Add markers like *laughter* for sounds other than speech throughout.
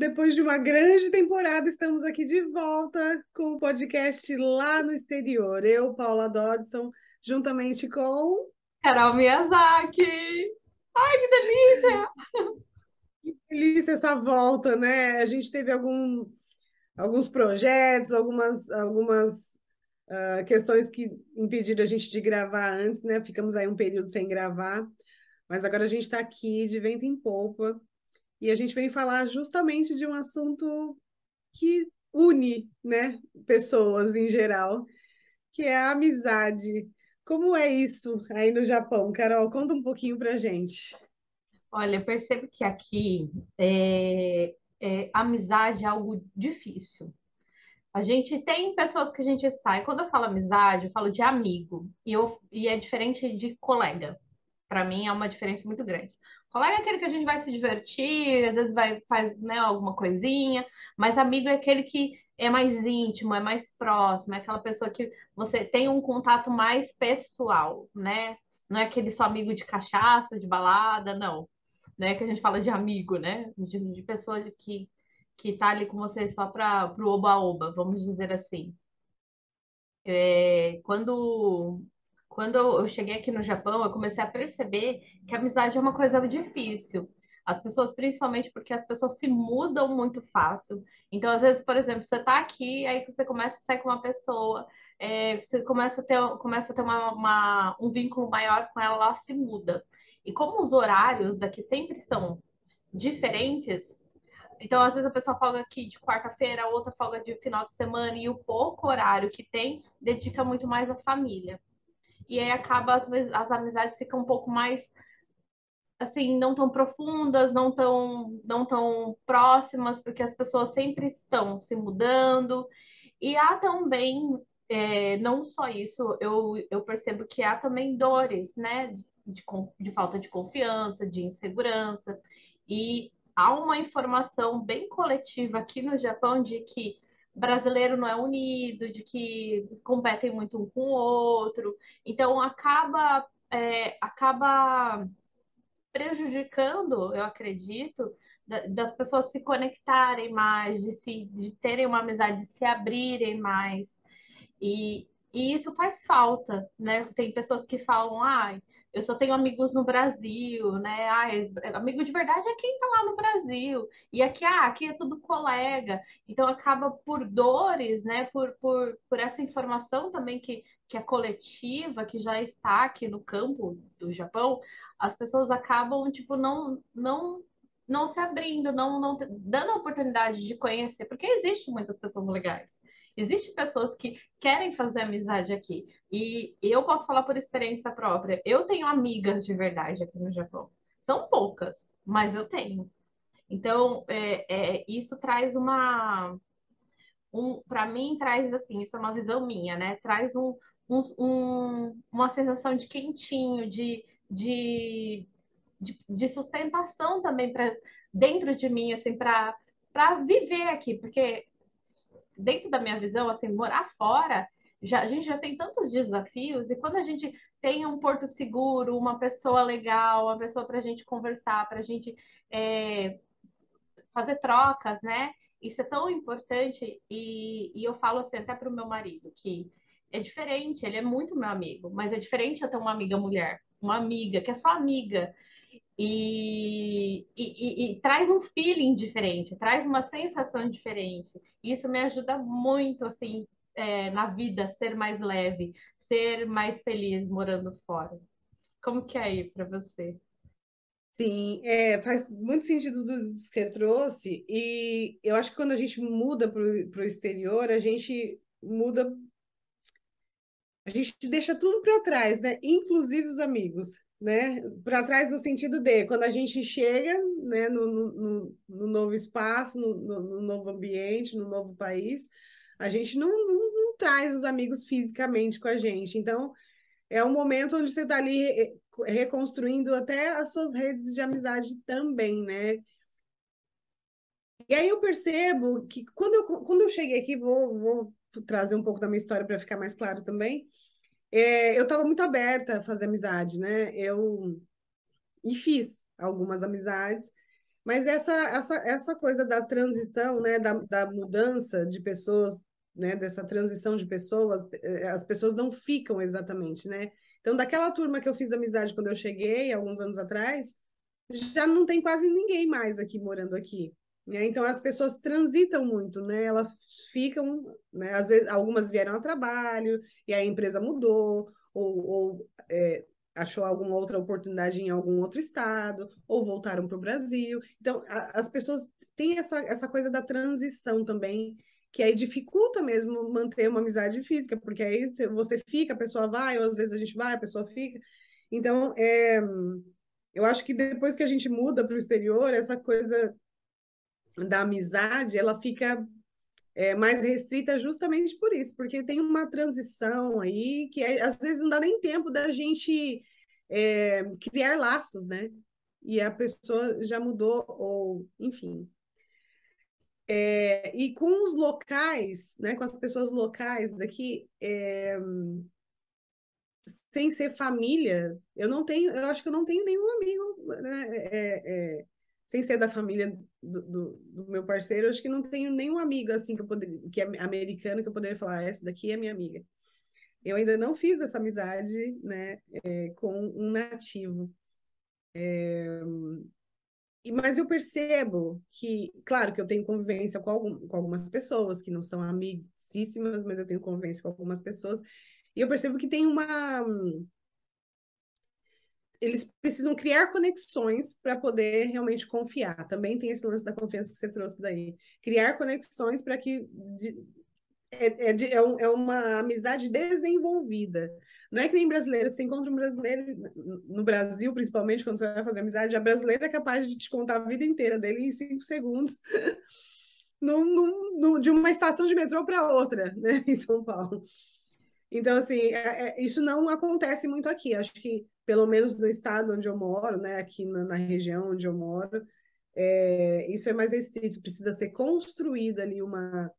depois de uma grande temporada, estamos aqui de volta com o podcast lá no exterior. Eu, Paula Dodson, juntamente com. Carol Miyazaki! Ai, que delícia! Que delícia essa volta, né? A gente teve algum, alguns projetos, algumas, algumas uh, questões que impediram a gente de gravar antes, né? Ficamos aí um período sem gravar, mas agora a gente está aqui de vento em polpa e a gente vem falar justamente de um assunto que une, né, pessoas em geral, que é a amizade. Como é isso aí no Japão? Carol, conta um pouquinho pra gente. Olha, eu percebo que aqui é, é, amizade é algo difícil. A gente tem pessoas que a gente sai. Quando eu falo amizade, eu falo de amigo. E, eu, e é diferente de colega. Para mim é uma diferença muito grande. Colega é aquele que a gente vai se divertir, às vezes vai faz, né, alguma coisinha, mas amigo é aquele que é mais íntimo, é mais próximo, é aquela pessoa que você tem um contato mais pessoal, né? Não é aquele só amigo de cachaça, de balada, não. Né? Que a gente fala de amigo, né? De, de pessoa que, que tá ali com você só para o oba-oba, vamos dizer assim. É, quando quando eu cheguei aqui no Japão, eu comecei a perceber que a amizade é uma coisa difícil. As pessoas, principalmente porque as pessoas se mudam muito fácil. Então, às vezes, por exemplo, você está aqui, aí você começa a sair com uma pessoa, é, você começa a ter, começa a ter uma, uma, um vínculo maior com ela, ela se muda. E como os horários daqui sempre são diferentes, então, às vezes a pessoa folga aqui de quarta-feira, outra folga de final de semana, e o pouco horário que tem dedica muito mais à família e aí acaba as, as amizades ficam um pouco mais assim, não tão profundas, não tão, não tão próximas, porque as pessoas sempre estão se mudando. E há também, é, não só isso, eu, eu percebo que há também dores, né? De, de falta de confiança, de insegurança. E há uma informação bem coletiva aqui no Japão de que brasileiro não é unido, de que competem muito um com o outro. Então acaba é, acaba prejudicando, eu acredito, das pessoas se conectarem mais, de, se, de terem uma amizade, de se abrirem mais. E, e isso faz falta, né? Tem pessoas que falam, ai, ah, eu só tenho amigos no Brasil, né? Ai, amigo de verdade é quem tá lá no Brasil. E aqui, ah, aqui é tudo colega. Então acaba por dores, né? Por, por, por essa informação também que, que é coletiva, que já está aqui no campo do Japão, as pessoas acabam, tipo, não, não não se abrindo, não, não dando a oportunidade de conhecer, porque existem muitas pessoas legais. Existem pessoas que querem fazer amizade aqui. E eu posso falar por experiência própria. Eu tenho amigas de verdade aqui no Japão. São poucas, mas eu tenho. Então, é, é, isso traz uma. Um, para mim, traz assim, isso é uma visão minha, né? Traz um, um, um uma sensação de quentinho, de, de, de, de sustentação também para dentro de mim, assim, para viver aqui, porque dentro da minha visão, assim, morar fora, já, a gente já tem tantos desafios, e quando a gente tem um porto seguro, uma pessoa legal, uma pessoa para a gente conversar, para a gente é, fazer trocas, né? Isso é tão importante, e, e eu falo assim até para o meu marido, que é diferente, ele é muito meu amigo, mas é diferente eu ter uma amiga mulher, uma amiga que é só amiga, e, e, e, traz um feeling diferente, traz uma sensação diferente. Isso me ajuda muito, assim, é, na vida, ser mais leve, ser mais feliz morando fora. Como que é aí para você? Sim, é, faz muito sentido do que você trouxe, e eu acho que quando a gente muda para o exterior, a gente muda, a gente deixa tudo para trás, né? Inclusive os amigos né? Para trás no sentido de quando a gente chega né, no, no, no novo espaço, no, no, novo ambiente, no novo país, a gente não, não, não, traz os amigos fisicamente com a gente. Então, é um momento onde você está ali reconstruindo até as suas redes de amizade também, né? E aí eu percebo que quando eu, quando eu cheguei aqui, vou, vou trazer um pouco da minha história para ficar mais claro também é, eu estava muito aberta a fazer amizade, né? Eu e fiz algumas amizades, Mas essa, essa, essa coisa da transição, né, da, da mudança de pessoas, né, dessa transição de pessoas, eh, as pessoas não ficam exatamente, né? Então, daquela turma que eu fiz amizade quando eu cheguei, alguns anos atrás, já não tem quase ninguém mais aqui morando aqui. Né? Então, as pessoas transitam muito, né? Elas ficam, né? Às vezes, algumas vieram a trabalho, e a empresa mudou, ou, ou é, achou alguma outra oportunidade em algum outro estado, ou voltaram para o Brasil. Então, a, as pessoas têm essa, essa coisa da transição também, que aí dificulta mesmo manter uma amizade física, porque aí você fica, a pessoa vai, ou às vezes a gente vai, a pessoa fica. Então, é, eu acho que depois que a gente muda para o exterior, essa coisa da amizade, ela fica é, mais restrita justamente por isso, porque tem uma transição aí que é, às vezes não dá nem tempo da gente é, criar laços, né? E a pessoa já mudou, ou enfim. É, e com os locais, né, com as pessoas locais daqui, é, sem ser família, eu não tenho, eu acho que eu não tenho nenhum amigo, né, é, sem ser da família do, do, meu parceiro, acho que não tenho nenhum amigo assim que eu poderia, que é americano que eu poderia falar, ah, essa daqui é minha amiga. Eu ainda não fiz essa amizade, né, é, com um nativo. É, mas eu percebo que, claro, que eu tenho convivência com, algum, com algumas pessoas que não são amicíssimas, mas eu tenho convivência com algumas pessoas, e eu percebo que tem uma eles precisam criar conexões para poder realmente confiar. Também tem esse lance da confiança que você trouxe daí. Criar conexões para que de, é, é, de, é, um, é, uma amizade desenvolvida. Não é que nem brasileiro, você encontra um brasileiro, no Brasil, principalmente, quando você vai fazer amizade, a brasileira é capaz de te contar a vida inteira dele em cinco segundos, *laughs* de uma estação de metrô para outra, né, *laughs* em São Paulo. Então, assim, é, é, isso não acontece muito aqui. Acho que, pelo menos no estado onde eu moro, né, aqui na, na região onde eu moro, é, isso é mais restrito. Precisa ser construída ali uma,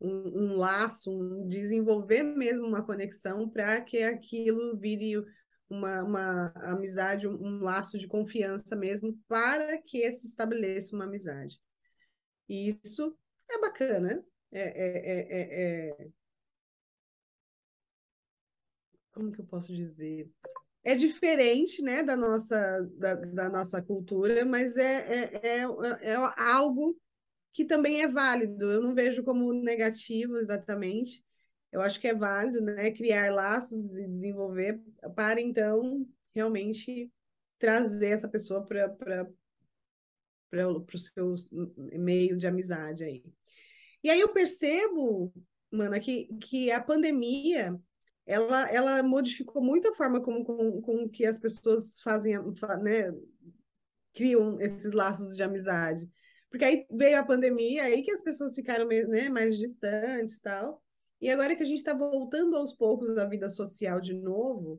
um, um laço, um, desenvolver mesmo uma conexão para que aquilo vire uma, uma amizade, um, um laço de confiança mesmo, para que se estabeleça uma amizade. E isso é bacana, é, é, é, é como que eu posso dizer? É diferente, né, da nossa, da, da nossa cultura, mas é, é, é, é algo que também é válido. Eu não vejo como negativo exatamente. Eu acho que é válido, né, criar laços e desenvolver para então realmente trazer essa pessoa para para o seu meio de amizade aí. E aí eu percebo, mana, que, que a pandemia ela, ela modificou muito a forma como, com, com que as pessoas fazem, né, criam esses laços de amizade. Porque aí veio a pandemia, aí que as pessoas ficaram né, mais distantes tal. E agora que a gente está voltando aos poucos à vida social de novo,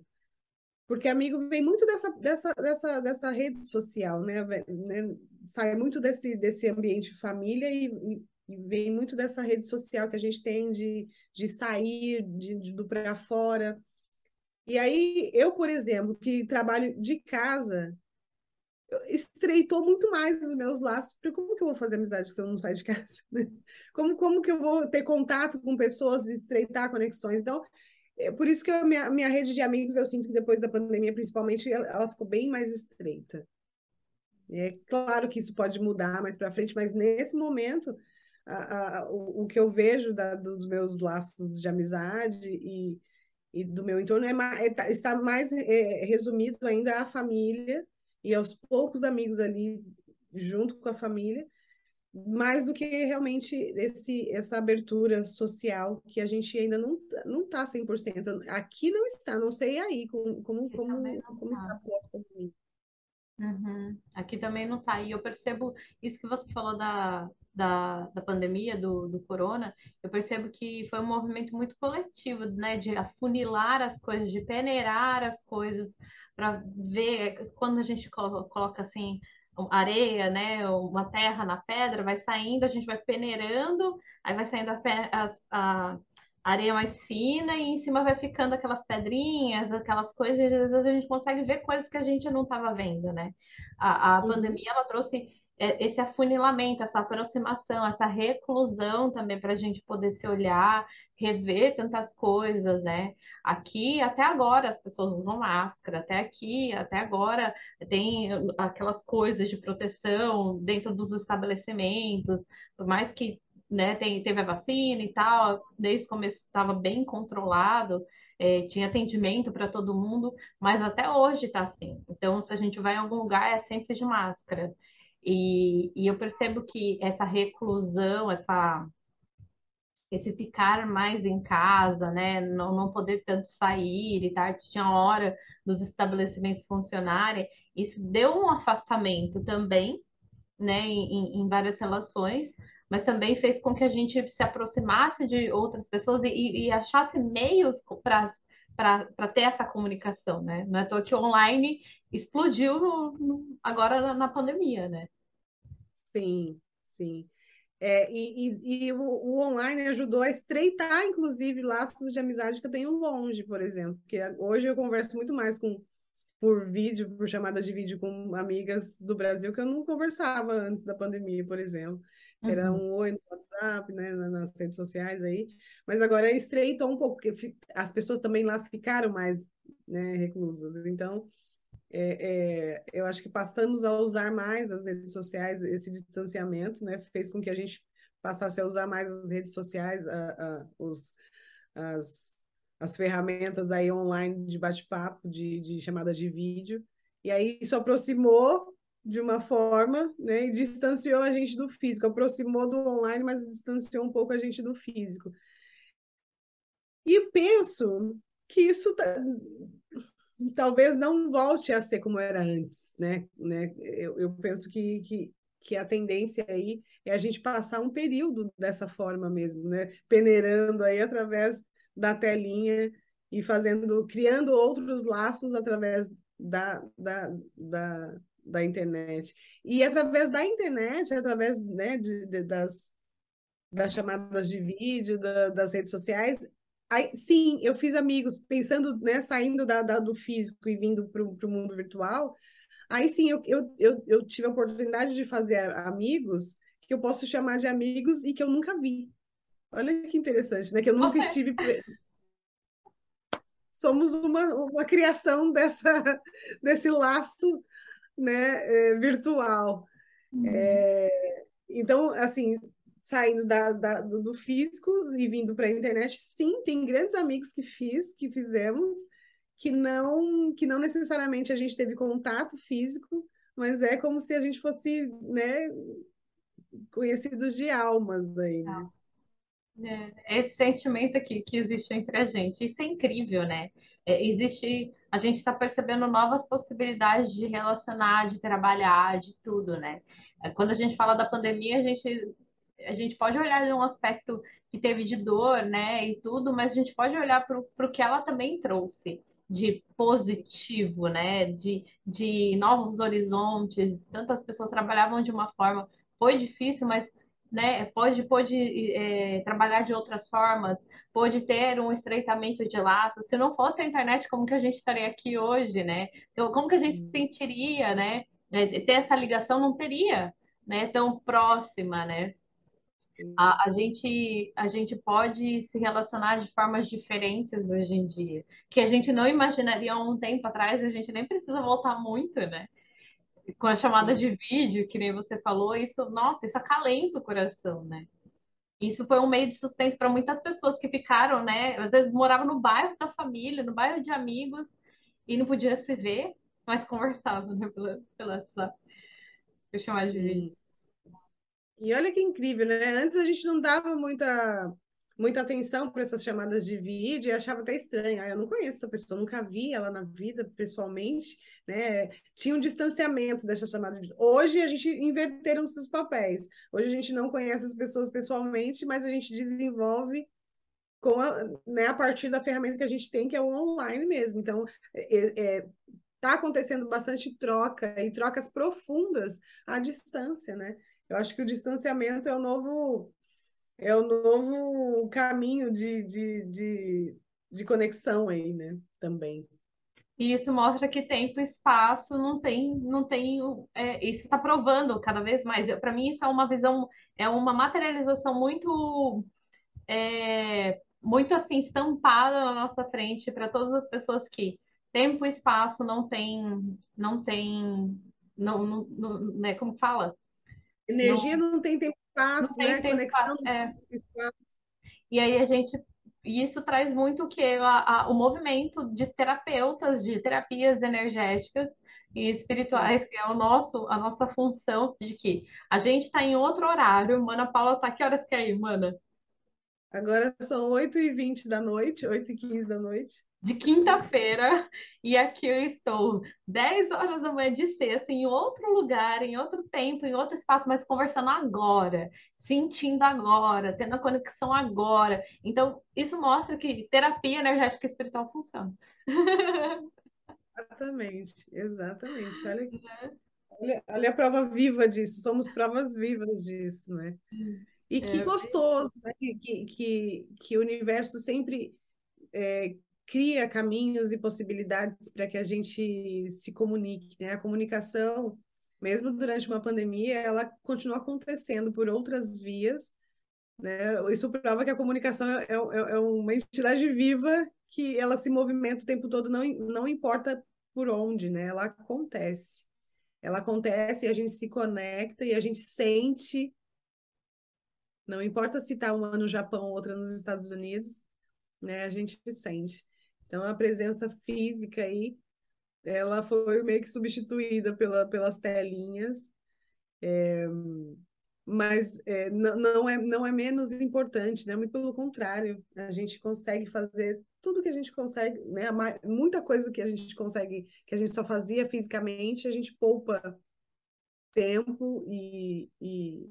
porque amigo vem muito dessa, dessa, dessa, dessa rede social, né? né? Sai muito desse, desse ambiente família e, e e vem muito dessa rede social que a gente tem de, de sair de, de do para fora. E aí, eu, por exemplo, que trabalho de casa, estreitou muito mais os meus laços, porque como que eu vou fazer amizade se eu não sair de casa? Como, como que eu vou ter contato com pessoas estreitar conexões? Então, é por isso que a minha, minha rede de amigos, eu sinto que depois da pandemia, principalmente, ela, ela ficou bem mais estreita. É claro que isso pode mudar mais para frente, mas nesse momento a, a, o, o, que eu vejo da, dos meus laços de amizade e, e do meu entorno é, é tá, está mais é, resumido ainda à família e aos poucos amigos ali junto com a família, mais do que realmente esse, essa abertura social que a gente ainda não, não está 100%. Aqui não está, não sei aí como, como, como, como está pós-pandemia. Uhum. Aqui também não está. E eu percebo isso que você falou da, da, da pandemia, do, do corona, eu percebo que foi um movimento muito coletivo, né? De afunilar as coisas, de peneirar as coisas, para ver quando a gente coloca, assim areia, né, uma terra na pedra, vai saindo, a gente vai peneirando, aí vai saindo a, a, a, areia mais fina e em cima vai ficando aquelas pedrinhas, aquelas coisas, e às vezes a gente consegue ver coisas que a gente não estava vendo, né? A, a uhum. pandemia, ela trouxe é, esse afunilamento, essa aproximação, essa reclusão também para a gente poder se olhar, rever tantas coisas, né? Aqui, até agora, as pessoas usam máscara, até aqui, até agora, tem aquelas coisas de proteção dentro dos estabelecimentos, por mais que né, tem, teve a vacina e tal, desde o começo estava bem controlado, é, tinha atendimento para todo mundo, mas até hoje está assim. Então, se a gente vai em algum lugar, é sempre de máscara. E, e eu percebo que essa reclusão, essa, esse ficar mais em casa, né, não, não poder tanto sair e tal, tinha hora dos estabelecimentos funcionarem, isso deu um afastamento também, né, em, em várias relações, mas também fez com que a gente se aproximasse de outras pessoas e, e achasse meios para ter essa comunicação, né? Não é à que online explodiu no, no, agora na, na, pandemia, né? Sim, sim. É, e, e, e o, o, online ajudou a estreitar, inclusive, laços de amizade que eu tenho longe, por exemplo. Porque hoje eu converso muito mais com por vídeo, por chamada de vídeo com amigas do Brasil que eu não conversava antes da pandemia, por exemplo. Era uhum. um oi no WhatsApp, né, nas redes sociais aí, mas agora estreitou um pouco, porque as pessoas também lá ficaram mais né, reclusas. Então, é, é, eu acho que passamos a usar mais as redes sociais, esse distanciamento, né, fez com que a gente passasse a usar mais as redes sociais, a, a, os, as, as ferramentas aí online de bate-papo, de, de chamadas de vídeo, e aí isso aproximou de uma forma, né, e distanciou a gente do físico, aproximou do online, mas distanciou um pouco a gente do físico. E penso que isso tá, talvez não volte a ser como era antes, né? né? Eu, eu penso que, que, que a tendência aí é a gente passar um período dessa forma mesmo, né? Peneirando aí através da telinha e fazendo, criando outros laços através da, da, da, da internet. E através da internet, através né, de, de das, das chamadas de vídeo, da, das redes sociais, aí, sim, eu fiz amigos, pensando, né, saindo da, da do físico e vindo para o mundo virtual, aí sim eu, eu, eu, eu tive a oportunidade de fazer amigos que eu posso chamar de amigos e que eu nunca vi. Olha que interessante, né? Que eu nunca estive. Somos uma, uma criação dessa, *laughs* desse laço né, é, virtual. Uhum. É, então, assim, saindo da, da, do físico e vindo para a internet, sim, tem grandes amigos que fiz, que fizemos, que não, que não necessariamente a gente teve contato físico, mas é como se a gente fosse, né, conhecidos de almas aí, né? É, esse sentimento aqui que existe entre a gente, isso é incrível, né? É, existe, a gente está percebendo novas possibilidades de relacionar, de trabalhar, de tudo, né? É, quando a gente fala da pandemia, a gente, a gente pode olhar de um aspecto que teve de dor, né? E tudo, mas a gente pode olhar para o que ela também trouxe de positivo, né? De, de novos horizontes. Tantas pessoas trabalhavam de uma forma, foi difícil, mas né, pode, pode é, trabalhar de outras formas, pode ter um estreitamento de laços. Se não fosse a internet, como que a gente estaria aqui hoje, né? Então, como que a gente se sentiria, né? É, ter essa ligação não teria, né? Tão próxima, né? A, a, gente, a gente pode se relacionar de formas diferentes hoje em dia, que a gente não imaginaria há um tempo atrás, a gente nem precisa voltar muito, né? Com a chamada de vídeo, que nem você falou, isso, nossa, isso acalenta o coração, né? Isso foi um meio de sustento para muitas pessoas que ficaram, né? Às vezes moravam no bairro da família, no bairro de amigos, e não podia se ver, mas conversavam, né? Pela, pela WhatsApp. Eu chamar de vídeo. E olha que incrível, né? Antes a gente não dava muita muita atenção para essas chamadas de vídeo e achava até estranho. Ah, eu não conheço essa pessoa, nunca vi ela na vida pessoalmente, né? Tinha um distanciamento dessa chamada de vídeo. Hoje a gente inverteram os papéis. Hoje a gente não conhece as pessoas pessoalmente, mas a gente desenvolve com a, né, a partir da ferramenta que a gente tem, que é o online mesmo. Então, é, é, tá acontecendo bastante troca e trocas profundas à distância, né? Eu acho que o distanciamento é o novo é o novo caminho de, de, de, de conexão aí, né? Também. E isso mostra que tempo e espaço não tem, não tem, é, isso está provando cada vez mais. Para mim isso é uma visão, é uma materialização muito, é, muito assim estampada na nossa frente para todas as pessoas que tempo e espaço não tem, não tem, não, não, não né, como fala? Energia não, não tem tempo espaço, né? Tempo, Conexão é. E aí a gente e isso traz muito o que a, a, o movimento de terapeutas, de terapias energéticas e espirituais, que é o nosso, a nossa função de que a gente está em outro horário. Mana Paula está que horas que é aí, Mana? Agora são 8h20 da noite, 8h15 da noite de quinta-feira e aqui eu estou 10 horas da manhã de sexta, em outro lugar, em outro tempo, em outro espaço, mas conversando agora, sentindo agora, tendo a conexão agora. Então, isso mostra que terapia energética espiritual funciona. Exatamente, exatamente. Olha, *laughs* né? olha, olha a prova viva disso, somos provas vivas disso, né? E que é, gostoso, né? que, que, que o universo sempre é, cria caminhos e possibilidades para que a gente se comunique. Né? A comunicação, mesmo durante uma pandemia, ela continua acontecendo por outras vias. Né? Isso prova que a comunicação é, é, é uma entidade viva que ela se movimenta o tempo todo, não, não importa por onde, né? ela acontece. Ela acontece e a gente se conecta e a gente sente. Não importa se está uma no Japão, outra nos Estados Unidos, né? A gente sente. Então, a presença física aí, ela foi meio que substituída pela, pelas telinhas, é, mas é, não, é, não é menos importante, né? Muito pelo contrário, a gente consegue fazer tudo que a gente consegue, né? Muita coisa que a gente consegue, que a gente só fazia fisicamente, a gente poupa tempo e, e,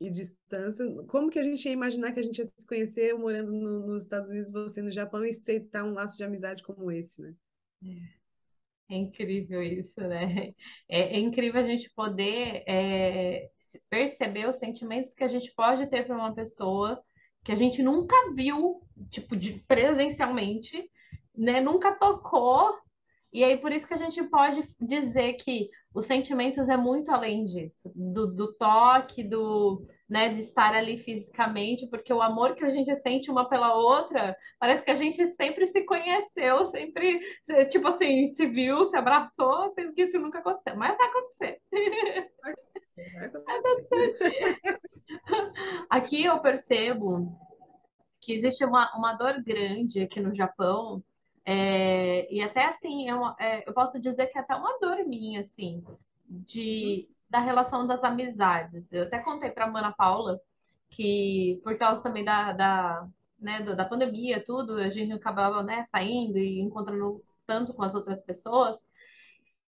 e distância. Como que a gente ia imaginar que a gente ia se conhecer morando no, nos Estados Unidos, você no Japão, e estreitar um laço de amizade como esse, né? É, é incrível isso, né? É, é, incrível a gente poder é, perceber os sentimentos que a gente pode ter para uma pessoa que a gente nunca viu, tipo, de, presencialmente, né? Nunca tocou. E aí, por isso que a gente pode dizer que os sentimentos é muito além disso, do, do toque, do, né, de estar ali fisicamente, porque o amor que a gente sente uma pela outra, parece que a gente sempre se conheceu, sempre, tipo assim, se viu, se abraçou, sendo que isso nunca aconteceu, mas vai acontecer. Vai *laughs* acontecer. Aqui eu percebo que existe uma, uma dor grande aqui no Japão, é, e até assim, é uma, é, eu posso dizer que é até uma dor minha, assim, de, da relação das amizades. Eu até contei para a Mana Paula que, por causa também da, da, né, da pandemia, tudo, a gente acabava né, saindo e encontrando tanto com as outras pessoas.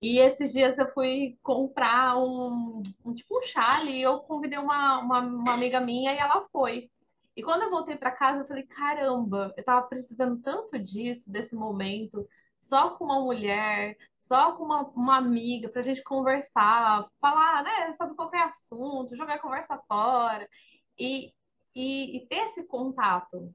E esses dias eu fui comprar um, um tipo um chale e eu convidei uma, uma, uma amiga minha e ela foi. E quando eu voltei para casa, eu falei: caramba, eu tava precisando tanto disso, desse momento, só com uma mulher, só com uma, uma amiga, pra gente conversar, falar, né, sobre qualquer assunto, jogar a conversa fora. E, e, e ter esse contato,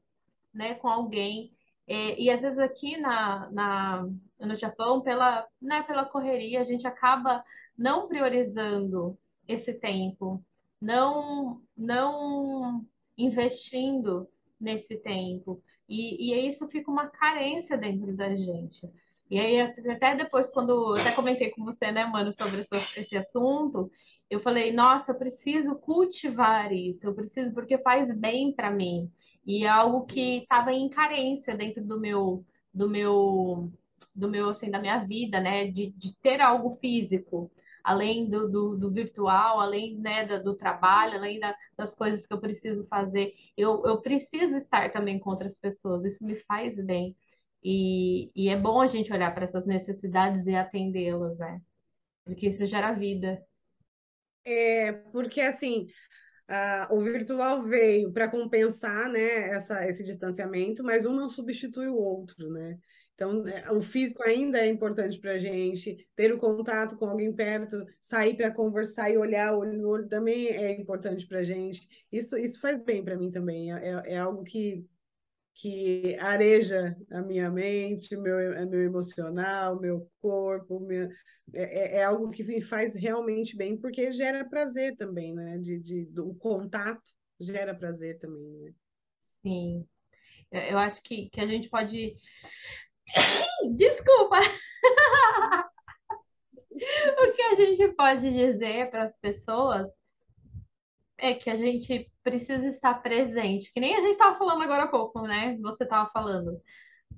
né, com alguém. É, e às vezes aqui na, na, no Japão, pela, né, pela correria, a gente acaba não priorizando esse tempo, não, não investindo nesse tempo. E, e isso fica uma carência dentro da gente. E aí, até depois, quando até comentei com você, né, mano, sobre esse, esse assunto, eu falei, nossa, eu preciso cultivar isso, eu preciso, porque faz bem para mim. E é algo que estava em carência dentro do meu, do meu, do meu, assim, da minha vida, né, de, de ter algo físico além do, do, do virtual, além né, do, do trabalho, além da, das coisas que eu preciso fazer, eu, eu preciso estar também com outras pessoas, isso me faz bem. E, e é bom a gente olhar para essas necessidades e atendê-las, né? Porque isso gera vida. É, porque assim, uh, o virtual veio para compensar né, essa, esse distanciamento, mas um não substitui o outro, né? Então, é, o físico ainda é importante para a gente, ter o contato com alguém perto, sair para conversar e olhar olho no olho também é importante para a gente. Isso, isso faz bem para mim também, é, é, é algo que, que areja a minha mente, meu, meu emocional, meu corpo, é, é, é algo que me faz realmente bem, porque gera prazer também, né? De, de, o contato gera prazer também, né? Sim. Eu acho que, que a gente pode. *laughs* Desculpa! *laughs* o que a gente pode dizer para as pessoas é que a gente precisa estar presente, que nem a gente estava falando agora há pouco, né? Você estava falando,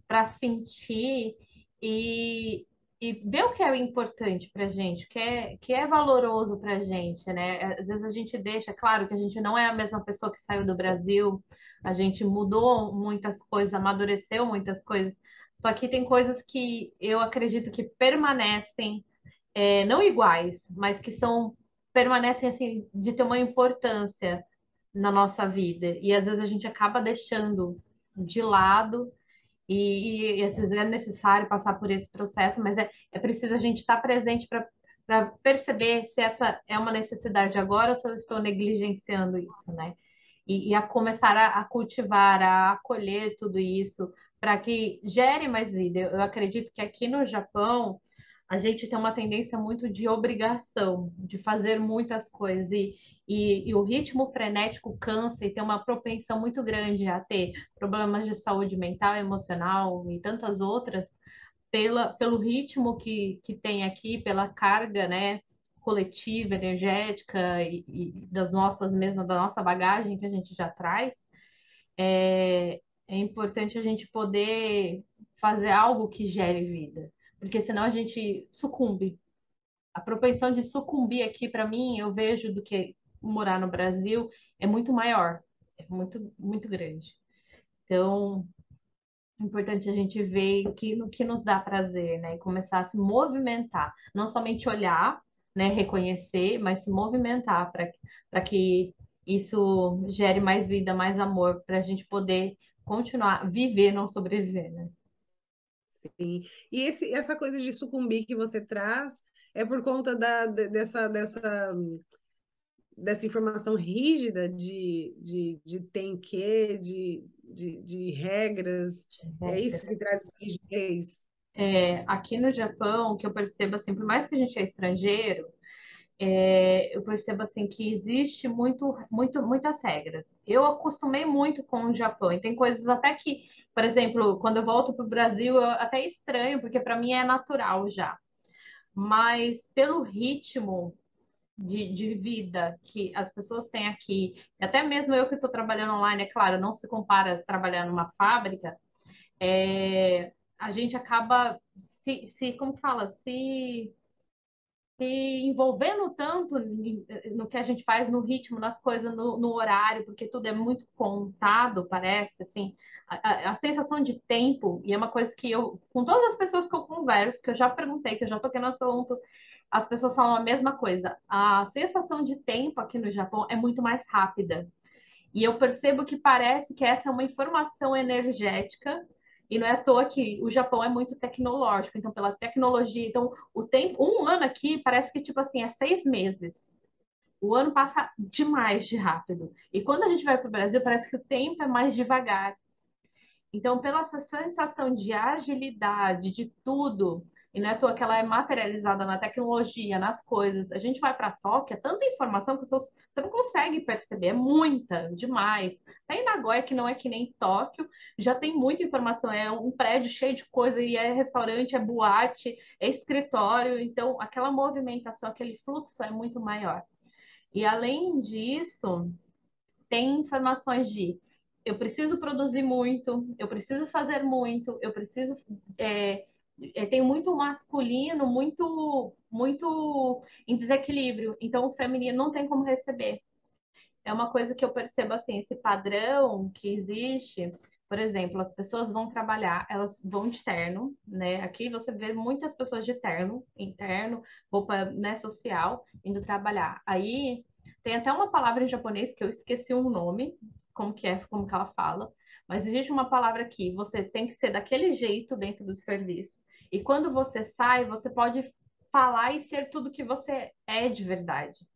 para sentir e, e ver o que é importante para gente, o que é, que é valoroso para gente, né? Às vezes a gente deixa, claro que a gente não é a mesma pessoa que saiu do Brasil, a gente mudou muitas coisas, amadureceu muitas coisas, só que tem coisas que eu acredito que permanecem, é, não iguais, mas que são permanecem assim de ter uma importância na nossa vida e às vezes a gente acaba deixando de lado e, e, e às vezes é necessário passar por esse processo, mas é, é preciso a gente estar presente para perceber se essa é uma necessidade agora ou se eu estou negligenciando isso, né? E, e a começar a, a, cultivar, a acolher tudo isso para que gere mais vida. Eu, acredito que aqui no Japão a gente tem uma tendência muito de obrigação, de fazer muitas coisas. E, e, e, o ritmo frenético cansa e tem uma propensão muito grande a ter problemas de saúde mental, emocional e tantas outras, pela, pelo ritmo que, que tem aqui, pela carga né, coletiva, energética e, e das nossas mesmas, da nossa bagagem que a gente já traz. É, é importante a gente poder fazer algo que gere vida porque senão a gente sucumbe. A propensão de sucumbir aqui, para mim, eu vejo do que morar no Brasil é muito maior, é muito, muito grande. Então, é importante a gente ver que, no que nos dá prazer, né? E começar a se movimentar, não somente olhar, né, reconhecer, mas se movimentar para que isso gere mais vida, mais amor, para a gente poder continuar, viver, não sobreviver, né? Sim. E esse, essa coisa de sucumbir que você traz é por conta da, dessa, dessa, dessa informação rígida de, de, de tem que, de, de, de regras. É isso que traz rigidez? É, aqui no Japão, que eu percebo assim, por mais que a gente é estrangeiro, é, eu percebo assim que existe muito, muito, muitas regras. Eu acostumei muito com o Japão e tem coisas até que por exemplo, quando eu volto para o Brasil, eu até estranho, porque para mim é natural já. Mas pelo ritmo de, de, vida que as pessoas têm aqui, até mesmo eu que estou trabalhando online, é claro, não se compara trabalhar numa fábrica, é, a gente acaba se, se, como fala, se se envolvendo tanto no que a gente faz, no ritmo, nas coisas, no, no horário, porque tudo é muito contado, parece, assim, a, a, sensação de tempo, e é uma coisa que eu, com todas as pessoas que eu converso, que eu já perguntei, que eu já toquei no assunto, as pessoas falam a mesma coisa. A sensação de tempo aqui no Japão é muito mais rápida. E eu percebo que parece que essa é uma informação energética e não é à toa que o Japão é muito tecnológico, então pela tecnologia, então o tempo, um ano aqui parece que tipo assim é seis meses. O ano passa demais de rápido. E quando a gente vai para o Brasil, parece que o tempo é mais devagar. Então, pela essa sensação de agilidade de tudo, e não é à toa que ela é materializada na tecnologia, nas coisas. A gente vai para Tóquio, é tanta informação que você não consegue perceber, é muita, demais. Tá em Nagoya, que não é que nem Tóquio, já tem muita informação, é um prédio cheio de coisa, e é restaurante, é boate, é escritório, então aquela movimentação, aquele fluxo é muito maior. E além disso, tem informações de eu preciso produzir muito, eu preciso fazer muito, eu preciso é, tem muito masculino, muito, muito em desequilíbrio. Então, o feminino não tem como receber. É uma coisa que eu percebo assim, esse padrão que existe. Por exemplo, as pessoas vão trabalhar, elas vão de terno, né? Aqui você vê muitas pessoas de terno, interno, roupa né, social, indo trabalhar. Aí tem até uma palavra em japonês que eu esqueci o nome, como que é, como que ela fala, mas existe uma palavra aqui, você tem que ser daquele jeito dentro do serviço. E quando você sai, você pode falar e ser tudo que você é de verdade.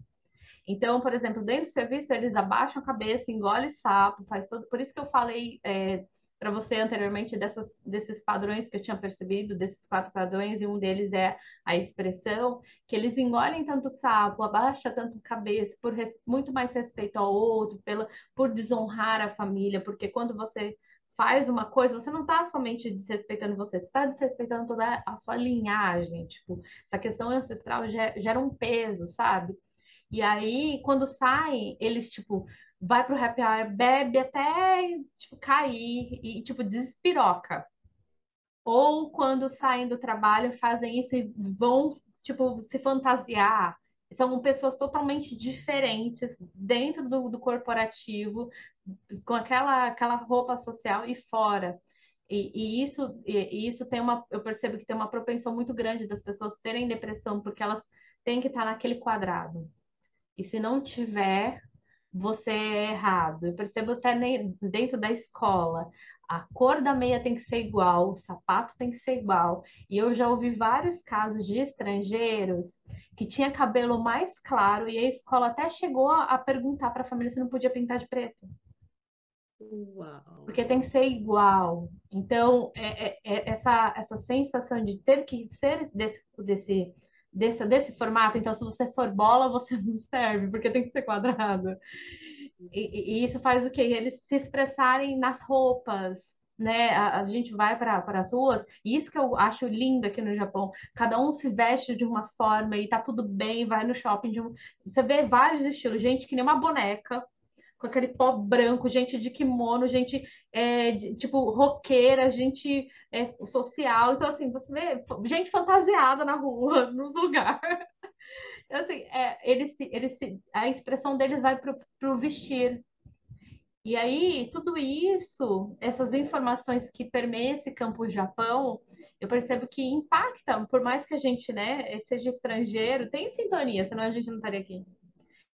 Então, por exemplo, dentro do serviço, eles abaixam a cabeça, engole sapo, faz tudo. Por isso que eu falei é, para você anteriormente dessas, desses padrões que eu tinha percebido, desses quatro padrões, e um deles é a expressão, que eles engolem tanto sapo, abaixa tanto cabeça, por res, muito mais respeito ao outro, pela, por desonrar a família, porque quando você faz uma coisa, você não está somente desrespeitando você, você está desrespeitando toda a sua linhagem, tipo, essa questão ancestral gera um peso, sabe? E aí, quando saem, eles, tipo, vai pro happy hour, bebe até, tipo, cair e, tipo, despiroca. Ou quando saem do trabalho, fazem isso e vão, tipo, se fantasiar. São pessoas totalmente diferentes dentro do, do corporativo, com aquela, aquela roupa social e fora. E, e isso, e, isso tem uma, eu percebo que tem uma propensão muito grande das pessoas terem depressão, porque elas têm que estar naquele quadrado. E se não tiver, você é errado. Eu percebo até dentro da escola. A cor da meia tem que ser igual, o sapato tem que ser igual. E eu já ouvi vários casos de estrangeiros que tinha cabelo mais claro e a escola até chegou a, perguntar para a família se não podia pintar de preto. Uau. Porque tem que ser igual. Então, é, é, é essa, essa sensação de ter que ser desse, desse desse, desse formato, então se você for bola, você *laughs* não serve, porque tem que ser quadrado. E, e isso faz o quê? Eles se expressarem nas roupas, né? A, a gente vai para as ruas, e isso que eu acho lindo aqui no Japão. Cada um se veste de uma forma e tá tudo bem, vai no shopping. Um... Você vê vários estilos, gente que nem uma boneca, com aquele pó branco, gente de kimono, gente é, de, tipo roqueira, gente é, social. Então, assim, você vê gente fantasiada na rua, *laughs* nos lugares. Assim, é, eles, eles, a expressão deles vai para o vestir. E aí, tudo isso, essas informações que permeiam esse campo Japão, eu percebo que impactam, por mais que a gente, né, seja estrangeiro, tem sintonia, senão a gente não estaria aqui.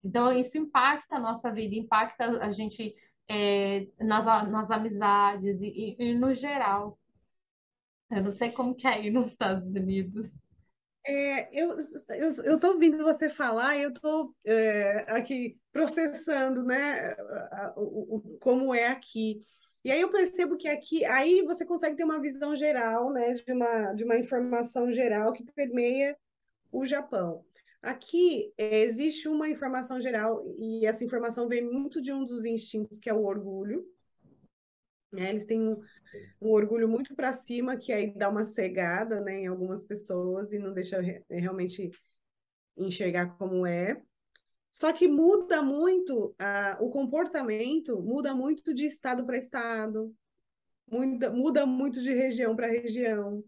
Então, isso impacta a nossa vida, impacta a gente é, nas, nas amizades e, e, no geral. Eu não sei como que é aí nos Estados Unidos. É, eu estou ouvindo você falar e eu estou é, aqui processando né, o, o, como é aqui. E aí eu percebo que aqui, aí você consegue ter uma visão geral, né, de uma, de uma informação geral que permeia o Japão. Aqui é, existe uma informação geral, e essa informação vem muito de um dos instintos, que é o orgulho. Né? Eles têm um, um orgulho muito para cima, que aí dá uma cegada né, em algumas pessoas e não deixa re realmente enxergar como é. Só que muda muito o comportamento, muda muito de estado para estado, muda, muda muito de região para região.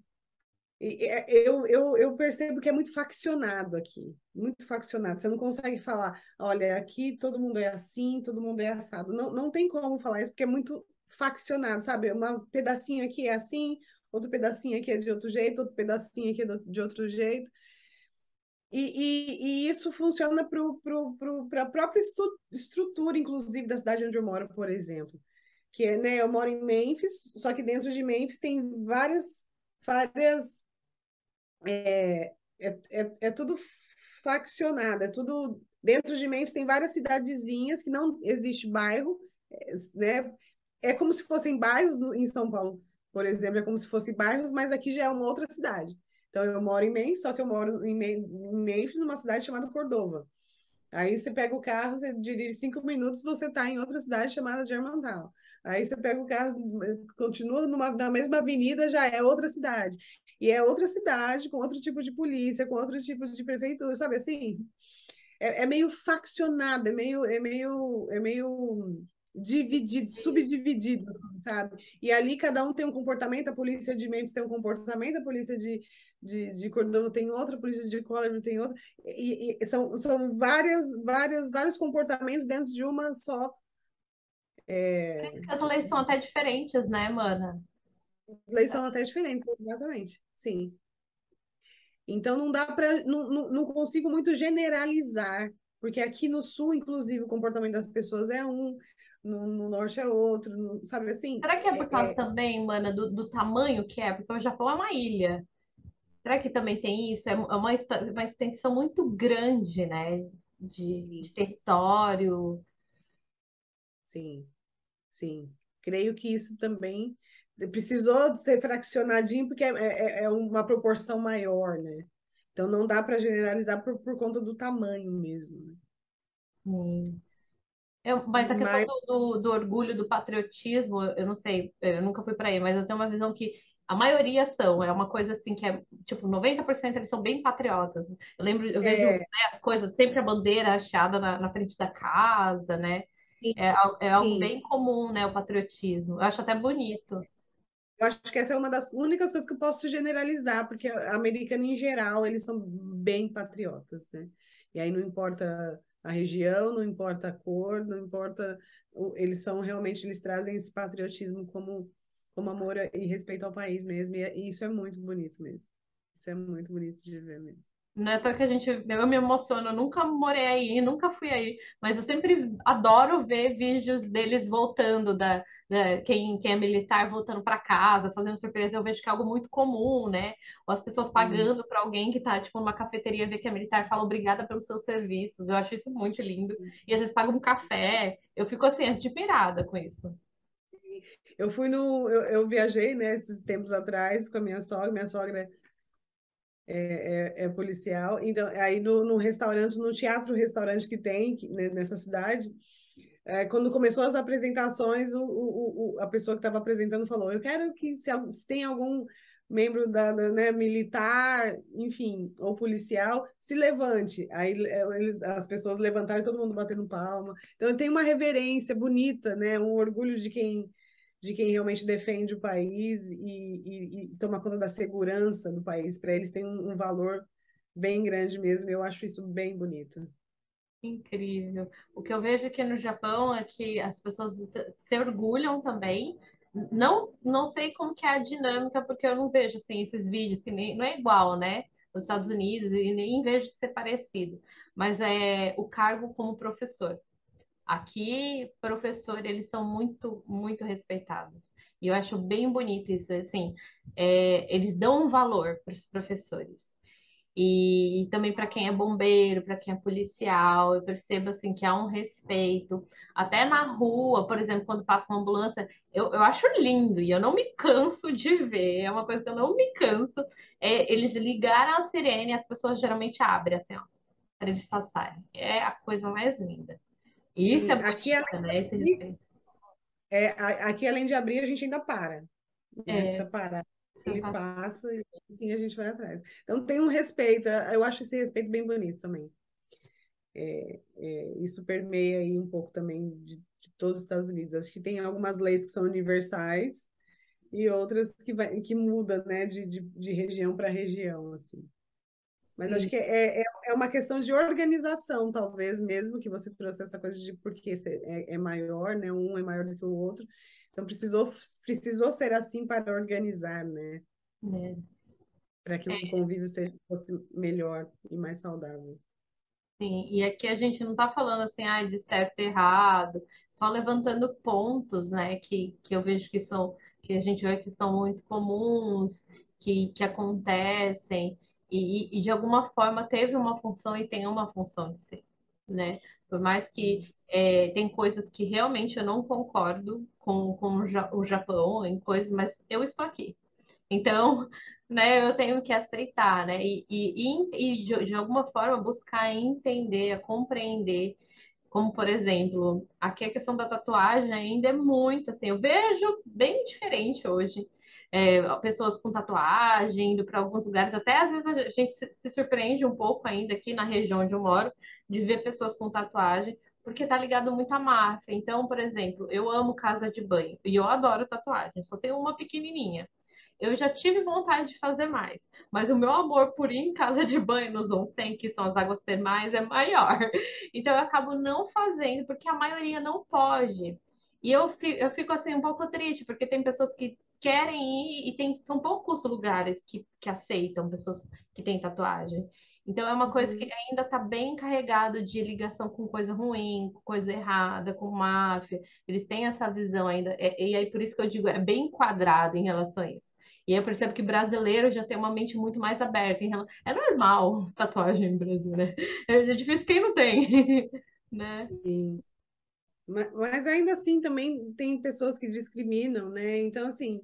É, eu, eu, eu percebo que é muito faccionado aqui, muito faccionado. Você não consegue falar, olha, aqui todo mundo é assim, todo mundo é assado. Não, não tem como falar isso, porque é muito faccionado, sabe? Um pedacinho aqui é assim, outro pedacinho aqui é de outro jeito, outro pedacinho aqui é de outro jeito. E, e, e isso funciona para a própria estrutura, inclusive, da cidade onde eu moro, por exemplo. Que né, eu moro em Memphis, só que dentro de Memphis tem várias, várias é, é, é, é tudo faccionado, é tudo. Dentro de Memphis tem várias cidadezinhas que não existe bairro, é, né? É como se fossem bairros em São Paulo, por exemplo, é como se fossem bairros, mas aqui já é uma outra cidade. Então eu moro em Memphis, só que eu moro em Memphis, numa cidade chamada Cordova. Aí você pega o carro, você dirige cinco minutos, você está em outra cidade chamada Germantown. Aí você pega o carro, continua numa, na mesma avenida, já é outra cidade. E é outra cidade, com outro tipo de polícia, com outro tipo de prefeitura, sabe assim? É, é meio faccionado, é meio, é meio, é meio dividido, subdividido, sabe? E ali cada um tem um comportamento, a polícia de Memphis tem um comportamento, a polícia de, de, de Cordova tem outra, a polícia de Colorado tem outra, e, e, são, são várias, várias, vários comportamentos dentro de uma só. É... Por isso que as leis são até diferentes, né, mana? leis são até diferentes, exatamente. Sim. Então não dá para. Não, não, não, consigo muito generalizar, porque aqui no sul, inclusive, o comportamento das pessoas é um, no, no norte é outro, sabe assim? Será que é por causa é... também, mana, do, do tamanho que é? Porque o Japão é uma ilha. Será que também tem isso? É uma, uma extensão muito grande, né? De, de território. Sim, sim. creio que isso também precisou ser fraccionadinho porque é, é, é uma proporção maior, né? Então não dá para generalizar por, por conta do tamanho mesmo. Né? Sim. Eu, mas a questão mas... do, do, do, orgulho, do patriotismo, eu não sei, eu nunca fui para aí, mas eu tenho uma visão que a maioria são, é uma coisa assim que é, tipo, 90% eles são bem patriotas. Eu lembro, eu vejo é. né, as coisas, sempre a bandeira achada na, na frente da casa, né? Sim. É, é algo Sim. bem comum, né, o patriotismo. Eu acho até bonito. Eu acho que essa é uma das únicas coisas que eu posso generalizar, porque a americana em geral, eles são bem patriotas, né? E aí não importa a região, não importa a cor, não importa, eles são realmente, eles trazem esse patriotismo como, como amor e respeito ao país mesmo, e isso é muito bonito mesmo. Isso é muito bonito de ver mesmo. Não é tão que a gente, eu me emociono, eu nunca morei aí, nunca fui aí, mas eu sempre adoro ver vídeos deles voltando da, da quem, quem é militar voltando para casa, fazendo surpresa, eu vejo que é algo muito comum, né? Ou as pessoas pagando para alguém que está tipo numa cafeteria ver que é militar fala obrigada pelos seus serviços. Eu acho isso muito lindo. E às vezes pagam um café. Eu fico assim admirada com isso. Eu fui no eu, eu viajei, né, esses tempos atrás com a minha sogra, minha sogra é, é, é, policial. Então, aí no, no, restaurante, no teatro-restaurante que tem né, nessa cidade, é, quando começou as apresentações, o, o, o a pessoa que estava apresentando falou: Eu quero que, se, se tem algum membro da, da né, militar, enfim, ou policial, se levante. Aí é, eles, as pessoas levantaram, todo mundo batendo palma. Então tem uma reverência bonita, né, um orgulho de quem de quem realmente defende o país e, e, e toma conta da segurança do país. Para eles tem um, um, valor bem grande mesmo. Eu acho isso bem bonito. Incrível. O que eu vejo aqui no Japão é que as pessoas se orgulham também. Não, não sei como que é a dinâmica, porque eu não vejo assim esses vídeos que nem, não é igual, né? Nos Estados Unidos e nem vejo ser parecido. Mas é o cargo como professor. Aqui, professor, eles são muito, muito respeitados. E eu acho bem bonito isso, assim, é, eles dão um valor para os professores. E, também para quem é bombeiro, para quem é policial, eu percebo assim que há um respeito. Até na rua, por exemplo, quando passa uma ambulância, eu, eu acho lindo e eu não me canso de ver. É uma coisa que eu não me canso. É, eles ligaram a sirene e as pessoas geralmente abrem assim, ó, para eles passarem. É a coisa mais linda. Isso é aqui, bonito, né? Esse é, aqui, além de abrir, a gente ainda para. Né? É. Precisa parar. Ele passa e a gente vai atrás. Então tem um respeito, eu acho esse respeito bem bonito também. É, é, isso permeia aí um pouco também de, de, todos os Estados Unidos. Acho que tem algumas leis que são universais e outras que, vai, que mudam né, de, de, de região para região. Assim. Mas Sim. acho que é, é, é, uma questão de organização, talvez, mesmo que você trouxe essa coisa de porque é, é maior, né? Um é maior do que o outro. Então precisou, precisou ser assim para organizar, né? É. Para que o é. convívio seja, fosse melhor e mais saudável. Sim, e aqui a gente não está falando assim, ah, de certo e errado, só levantando pontos, né, que, que eu vejo que são, que a gente vê que são muito comuns, que, que acontecem, e, e, de alguma forma teve uma função e tem uma função de ser, né? Por mais que é, tem coisas que realmente eu não concordo com, com o Japão em coisas, mas eu estou aqui. Então, *laughs* né, eu tenho que aceitar, né? E, e, e de, de alguma forma buscar entender, compreender como por exemplo, aqui a questão da tatuagem ainda é muito assim, eu vejo bem diferente hoje é, pessoas com tatuagem, indo para alguns lugares. Até às vezes a gente se, se surpreende um pouco ainda aqui na região onde eu moro, de ver pessoas com tatuagem, porque tá ligado muito à máfia. Então, por exemplo, eu amo casa de banho e eu adoro tatuagem, só tenho uma pequenininha. Eu já tive vontade de fazer mais, mas o meu amor por ir em casa de banho nos onsen, que são as águas termais, é maior. *laughs* Então eu acabo não fazendo, porque a maioria não pode. E eu fico, eu fico assim um pouco triste, porque tem pessoas que querem ir e tem, são poucos lugares que, que aceitam pessoas que têm tatuagem. Então é uma coisa que uhum. ainda está bem carregado de ligação com coisa ruim, com coisa errada, com máfia. Eles têm essa visão ainda. É, e aí por isso que eu digo, é bem enquadrado em relação a isso. E eu percebo que brasileiro já tem uma mente muito mais aberta. Em relação... É normal *laughs* tatuagem no Brasil, né? É difícil quem não tem, *laughs* né? Sim. Mas ainda assim também tem pessoas que discriminam, né? Então, assim,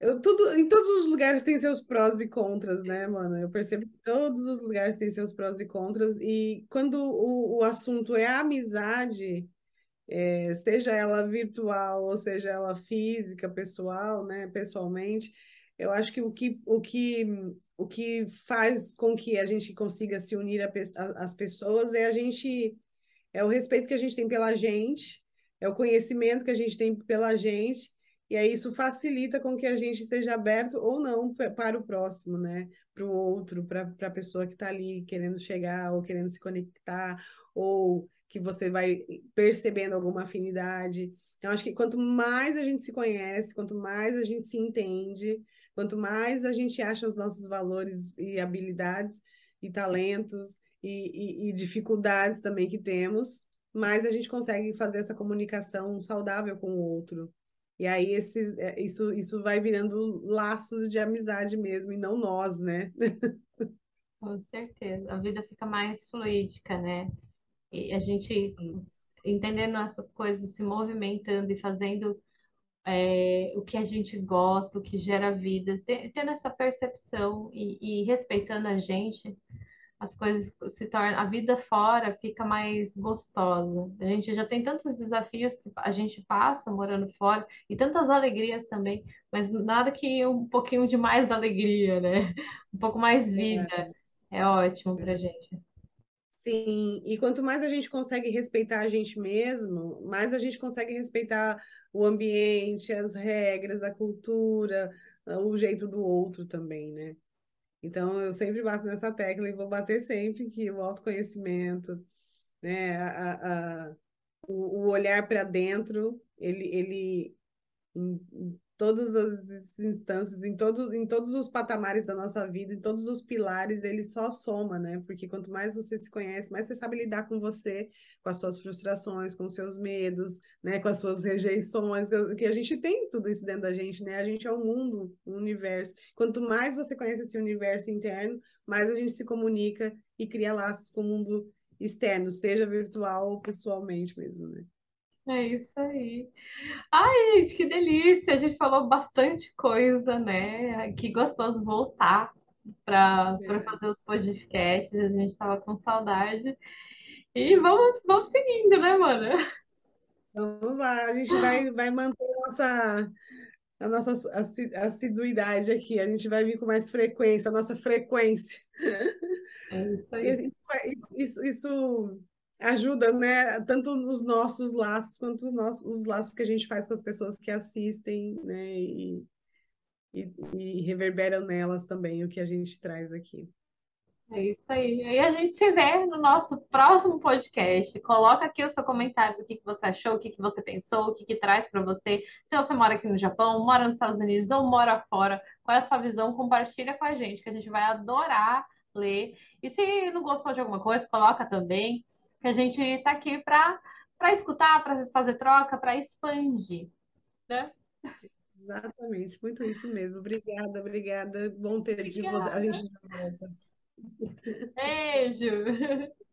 eu, tudo, em todos os lugares tem seus prós e contras, né, mano? Eu percebo que todos os lugares têm seus prós e contras, e quando o, o assunto é a amizade, é, seja ela virtual ou seja ela física, pessoal, né, pessoalmente, eu acho que o que, o que, o que faz com que a gente consiga se unir às pessoas é a gente é o respeito que a gente tem pela gente, é o conhecimento que a gente tem pela gente, e aí isso facilita com que a gente esteja aberto ou não para o próximo, né? Para o outro, para a pessoa que está ali querendo chegar ou querendo se conectar, ou que você vai percebendo alguma afinidade. Então, acho que quanto mais a gente se conhece, quanto mais a gente se entende, quanto mais a gente acha os nossos valores e habilidades e talentos e, e, e dificuldades também que temos, mais a gente consegue fazer essa comunicação saudável com o outro. E aí esses, é, isso, isso vai virando laços de amizade mesmo, e não nós, né? *laughs* Com certeza. A vida fica mais fluídica, né? E a gente entendendo essas coisas, se movimentando e fazendo é, o que a gente gosta, o que gera vida, tendo essa percepção e, e respeitando a gente, as coisas se tornam, a vida fora fica mais gostosa. A gente já tem tantos desafios que a gente passa morando fora e tantas alegrias também, mas nada que um pouquinho de mais alegria, né? Um pouco mais vida. É ótimo pra gente. Sim, e quanto mais a gente consegue respeitar a gente mesmo, mais a gente consegue respeitar o ambiente, as regras, a cultura, o jeito do outro também, né? Então, eu sempre bato nessa tecla e vou bater sempre que o autoconhecimento, né, a, a, o, o olhar para dentro, ele, ele todas as instâncias, em todos, em todos os patamares da nossa vida, em todos os pilares, ele só soma, né? Porque quanto mais você se conhece, mais você sabe lidar com você, com as suas frustrações, com os seus medos, né? Com as suas rejeições, que a gente tem tudo isso dentro da gente, né? A gente é um mundo, um universo. Quanto mais você conhece esse universo interno, mais a gente se comunica e cria laços com o mundo externo, seja virtual ou pessoalmente mesmo, né? É isso aí. Ai, gente, que delícia! A gente falou bastante coisa, né? Que gostoso voltar para é. fazer os podcasts. A gente estava com saudade. E vamos, vamos seguindo, né, mano? Vamos lá, a gente vai, vai manter a nossa, a nossa assiduidade aqui. A gente vai vir com mais frequência, a nossa frequência. É isso aí. Isso, isso ajuda, né? Tanto os nossos laços quanto os, nossos, os laços que a gente faz com as pessoas que assistem, né? E, e, e reverberam nelas também o que a gente traz aqui. É isso aí. Aí a gente se vê no nosso próximo podcast. Coloca aqui o seu comentário do que, que você achou, o que, que você pensou, o que, que traz para você. Se você mora aqui no Japão, mora nos Estados Unidos ou mora fora, qual é a sua visão? Compartilha com a gente, que a gente vai adorar ler. E se não gostou de alguma coisa, coloca também que a gente está aqui para escutar, para fazer troca, para expandir, né? Exatamente, muito isso mesmo. Obrigada, obrigada. Bom ter obrigada. de você. A gente Beijo. *laughs*